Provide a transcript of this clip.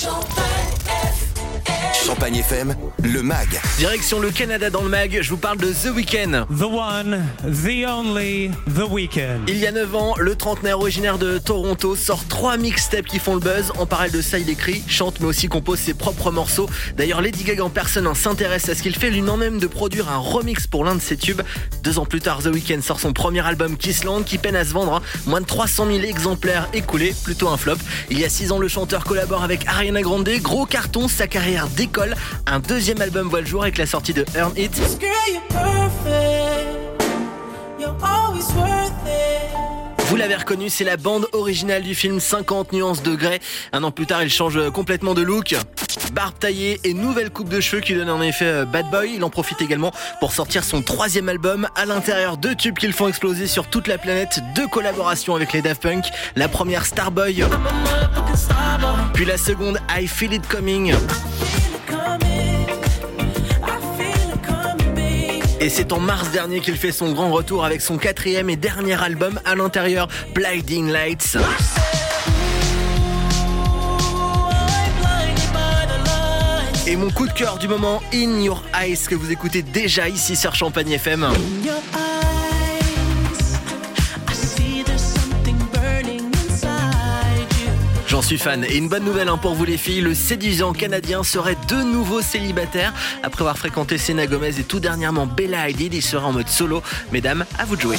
Chantal. Champagne FM, le MAG. Direction le Canada dans le mag, je vous parle de The Weeknd. The one, the only, the weekend. Il y a 9 ans, le trentenaire originaire de Toronto sort trois mixtapes qui font le buzz. En parallèle de ça, il écrit, chante mais aussi compose ses propres morceaux. D'ailleurs, Lady Gaga en personne hein, s'intéresse à ce qu'il fait, lui non même de produire un remix pour l'un de ses tubes. Deux ans plus tard, The Weeknd sort son premier album Kissland qui peine à se vendre. hein. Moins de 300 000 exemplaires écoulés, plutôt un flop. Il y a 6 ans, le chanteur collabore avec Ariana Grande. Gros carton, sa carrière décolle. Un deuxième album voit le jour avec la sortie de Earn It. Vous l'avez reconnu, c'est la bande originale du film 50 nuances de Grey. Un an plus tard, il change complètement de look. Barbe taillée et nouvelle coupe de cheveux qui donne en effet euh, Bad Boy. Il en profite également pour sortir son troisième album. À l'intérieur, deux tubes qui le font exploser sur toute la planète. Deux collaborations avec les Daft Punk. La première Starboy. Puis la seconde I. Feel it coming. Et c'est en mars dernier qu'il fait son grand retour avec son quatrième et dernier album à l'intérieur, Blinding Lights. Et mon coup de cœur du moment, In Your Eyes, que vous écoutez déjà ici sur Champagne FM. J'en suis fan. Et une bonne nouvelle hein, pour vous les filles, le séduisant canadien serait de nouveau célibataire. Après avoir fréquenté Selena Gomez et tout dernièrement Bella Hadid, il sera en mode solo. Mesdames, à vous de jouer.